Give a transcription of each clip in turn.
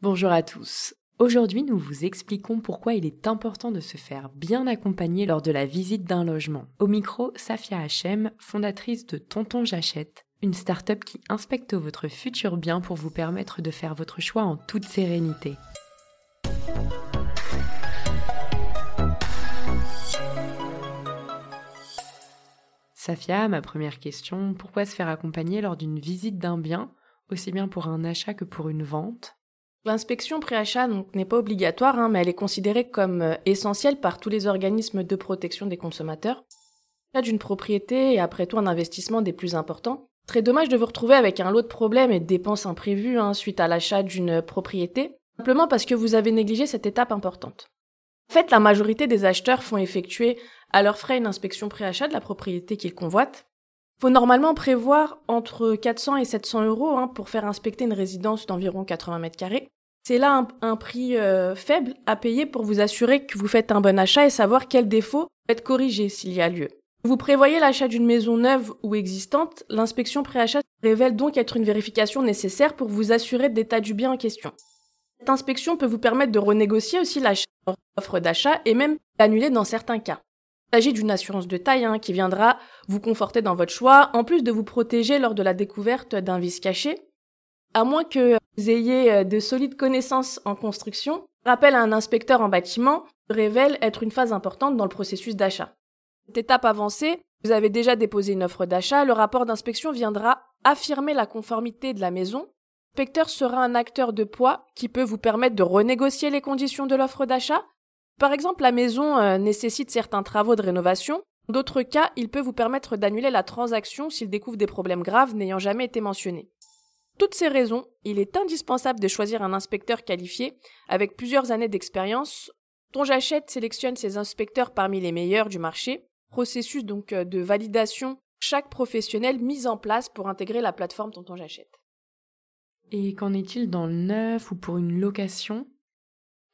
Bonjour à tous. Aujourd'hui, nous vous expliquons pourquoi il est important de se faire bien accompagner lors de la visite d'un logement. Au micro, Safia Hachem, fondatrice de Tonton J'achète, une start-up qui inspecte votre futur bien pour vous permettre de faire votre choix en toute sérénité. Safia, ma première question, pourquoi se faire accompagner lors d'une visite d'un bien, aussi bien pour un achat que pour une vente? L'inspection préachat n'est pas obligatoire, hein, mais elle est considérée comme euh, essentielle par tous les organismes de protection des consommateurs. Là, d'une propriété et après tout un investissement des plus importants. Très dommage de vous retrouver avec un lot de problèmes et de dépenses imprévues hein, suite à l'achat d'une propriété, simplement parce que vous avez négligé cette étape importante. En fait, la majorité des acheteurs font effectuer à leurs frais une inspection préachat de la propriété qu'ils convoitent. Faut normalement prévoir entre 400 et 700 euros hein, pour faire inspecter une résidence d'environ 80 mètres carrés. C'est là un, prix euh, faible à payer pour vous assurer que vous faites un bon achat et savoir quels défauts être corrigés s'il y a lieu. Vous prévoyez l'achat d'une maison neuve ou existante, l'inspection préachat révèle donc être une vérification nécessaire pour vous assurer de l'état du bien en question. Cette inspection peut vous permettre de renégocier aussi l'offre d'achat et même d'annuler dans certains cas. Il s'agit d'une assurance de taille hein, qui viendra vous conforter dans votre choix, en plus de vous protéger lors de la découverte d'un vice caché. À moins que vous ayez euh, de solides connaissances en construction, rappel à un inspecteur en bâtiment révèle être une phase importante dans le processus d'achat. Cette étape avancée, vous avez déjà déposé une offre d'achat, le rapport d'inspection viendra affirmer la conformité de la maison. L'inspecteur sera un acteur de poids qui peut vous permettre de renégocier les conditions de l'offre d'achat par exemple, la maison euh, nécessite certains travaux de rénovation. D'autres cas, il peut vous permettre d'annuler la transaction s'il découvre des problèmes graves n'ayant jamais été mentionnés. Toutes ces raisons, il est indispensable de choisir un inspecteur qualifié avec plusieurs années d'expérience. dont j'achète sélectionne ses inspecteurs parmi les meilleurs du marché. Processus donc euh, de validation chaque professionnel mis en place pour intégrer la plateforme dont j'achète. Et qu'en est-il dans le neuf ou pour une location?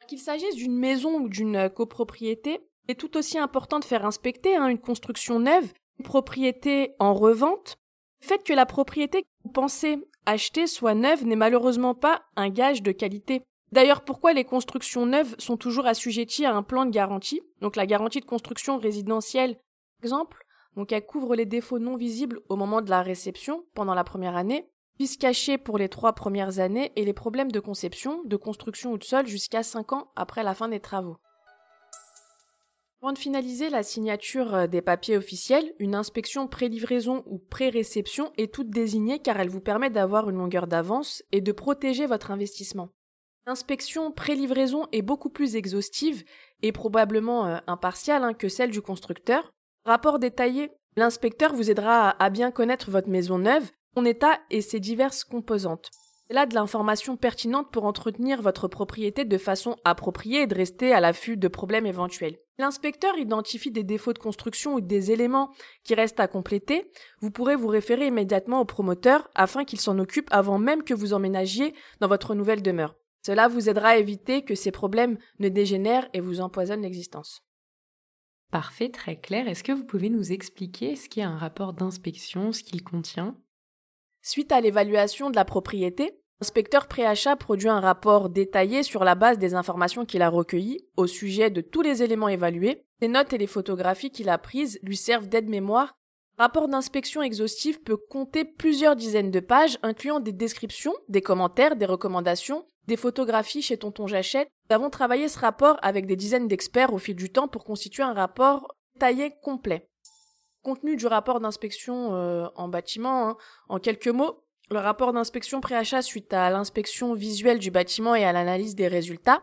Qu'il s'agisse d'une maison ou d'une euh, copropriété, il est tout aussi important de faire inspecter hein, une construction neuve, une propriété en revente. Le fait que la propriété que vous pensez acheter soit neuve n'est malheureusement pas un gage de qualité. D'ailleurs, pourquoi les constructions neuves sont toujours assujetties à un plan de garantie? Donc la garantie de construction résidentielle, par exemple, donc elle couvre les défauts non visibles au moment de la réception pendant la première année, se cacher pour les trois premières années et les problèmes de conception, de construction ou de sol jusqu'à cinq ans après la fin des travaux. Avant de finaliser la signature euh, des papiers officiels, une inspection pré-livraison ou pré-réception est toute désignée car elle vous permet d'avoir une longueur d'avance et de protéger votre investissement. L'inspection pré-livraison est beaucoup plus exhaustive et probablement euh, impartiale hein, que celle du constructeur. Rapport détaillé, l'inspecteur vous aidera à bien connaître votre maison neuve son état et ses diverses composantes. C'est là de l'information pertinente pour entretenir votre propriété de façon appropriée et de rester à l'affût de problèmes éventuels. L'inspecteur identifie des défauts de construction ou des éléments qui restent à compléter. Vous pourrez vous référer immédiatement au promoteur afin qu'il s'en occupe avant même que vous emménagiez dans votre nouvelle demeure. Cela vous aidera à éviter que ces problèmes ne dégénèrent et vous empoisonnent l'existence. Parfait, très clair. Est-ce que vous pouvez nous expliquer ce qu'est un rapport d'inspection, ce qu'il contient? Suite à l'évaluation de la propriété, l'inspecteur préachat produit un rapport détaillé sur la base des informations qu'il a recueillies au sujet de tous les éléments évalués. Les notes et les photographies qu'il a prises lui servent d'aide-mémoire. Rapport d'inspection exhaustif peut compter plusieurs dizaines de pages, incluant des descriptions, des commentaires, des recommandations, des photographies chez Tonton J'achète. Nous avons travaillé ce rapport avec des dizaines d'experts au fil du temps pour constituer un rapport détaillé complet contenu du rapport d'inspection euh, en bâtiment. Hein. En quelques mots, le rapport d'inspection préachat suite à l'inspection visuelle du bâtiment et à l'analyse des résultats.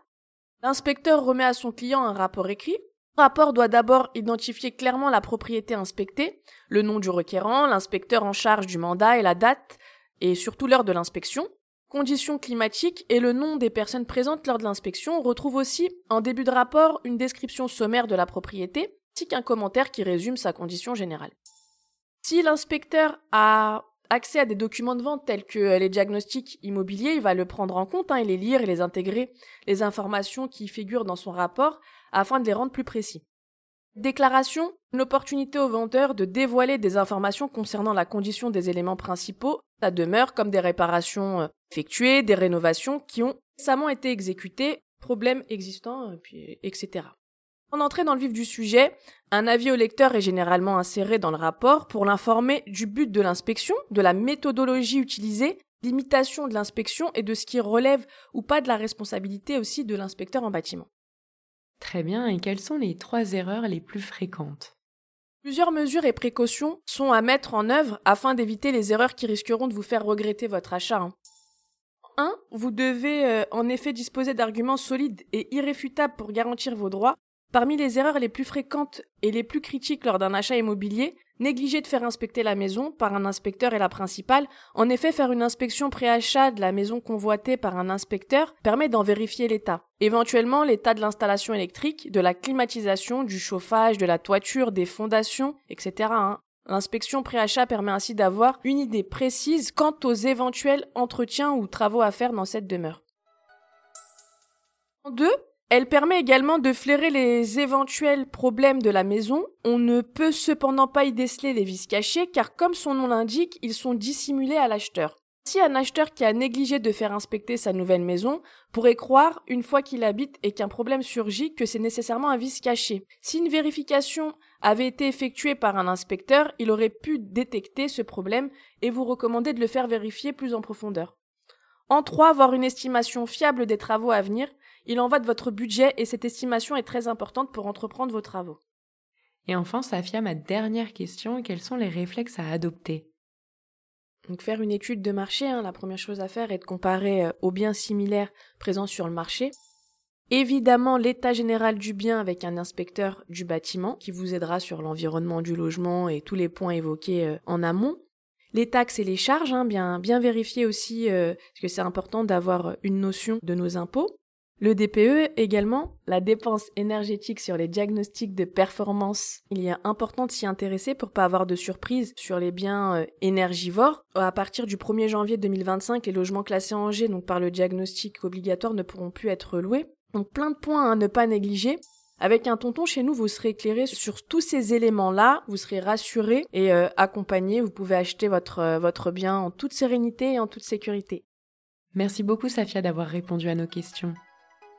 L'inspecteur remet à son client un rapport écrit. Le rapport doit d'abord identifier clairement la propriété inspectée, le nom du requérant, l'inspecteur en charge du mandat et la date, et surtout l'heure de l'inspection. Conditions climatiques et le nom des personnes présentes lors de l'inspection. On retrouve aussi en début de rapport une description sommaire de la propriété, ainsi qu'un commentaire qui résume sa condition générale. Si l'inspecteur a accès à des documents de vente tels que les diagnostics immobiliers, il va le prendre en compte hein, et les lire et les intégrer, les informations qui figurent dans son rapport, afin de les rendre plus précis. Déclaration, une opportunité au vendeur de dévoiler des informations concernant la condition des éléments principaux, la demeure, comme des réparations euh, effectuées, des rénovations qui ont récemment été exécuté, problème existant, puis, etc. En entrée dans le vif du sujet, un avis au lecteur est généralement inséré dans le rapport pour l'informer du but de l'inspection, de la méthodologie utilisée, l'imitation de l'inspection et de ce qui relève ou pas de la responsabilité aussi de l'inspecteur en bâtiment. Très bien, et quelles sont les trois erreurs les plus fréquentes? Plusieurs mesures et précautions sont à mettre en œuvre afin d'éviter les erreurs qui risqueront de vous faire regretter votre achat. 1. Hein. Vous devez euh, en effet disposer d'arguments solides et irréfutables pour garantir vos droits. Parmi les erreurs les plus fréquentes et les plus critiques lors d'un achat immobilier, Négliger de faire inspecter la maison par un inspecteur est la principale. En effet, faire une inspection pré-achat de la maison convoitée par un inspecteur permet d'en vérifier l'état. Éventuellement, l'état de l'installation électrique, de la climatisation, du chauffage, de la toiture, des fondations, etc. Hein. L'inspection pré-achat permet ainsi d'avoir une idée précise quant aux éventuels entretiens ou travaux à faire dans cette demeure. Elle permet également de flairer les éventuels problèmes de la maison. On ne peut cependant pas y déceler les vices cachés car comme son nom l'indique, ils sont dissimulés à l'acheteur. Si un acheteur qui a négligé de faire inspecter sa nouvelle maison pourrait croire, une fois qu'il habite et qu'un problème surgit, que c'est nécessairement un vice caché. Si une vérification avait été effectuée par un inspecteur, il aurait pu détecter ce problème et vous recommander de le faire vérifier plus en profondeur. En trois, avoir une estimation fiable des travaux à venir il en va de votre budget et cette estimation est très importante pour entreprendre vos travaux. Et enfin, Safia, ma dernière question, quels sont les réflexes à adopter? Donc faire une étude de marché, hein, la première chose à faire est de comparer euh, aux biens similaires présents sur le marché. Évidemment, l'état général du bien avec un inspecteur du bâtiment qui vous aidera sur l'environnement du logement et tous les points évoqués euh, en amont. Les taxes et les charges, hein, bien, bien vérifier aussi, euh, parce que c'est important d'avoir une notion de nos impôts. Le DPE également, la dépense énergétique sur les diagnostics de performance. Il est important de s'y intéresser pour pas avoir de surprises sur les biens euh, énergivores. À partir du 1er janvier 2025, les logements classés en G, donc par le diagnostic obligatoire, ne pourront plus être loués. Donc plein de points à ne pas négliger. Avec un tonton chez nous, vous serez éclairé sur tous ces éléments-là, vous serez rassuré et euh, accompagné. Vous pouvez acheter votre, euh, votre bien en toute sérénité et en toute sécurité. Merci beaucoup Safia d'avoir répondu à nos questions.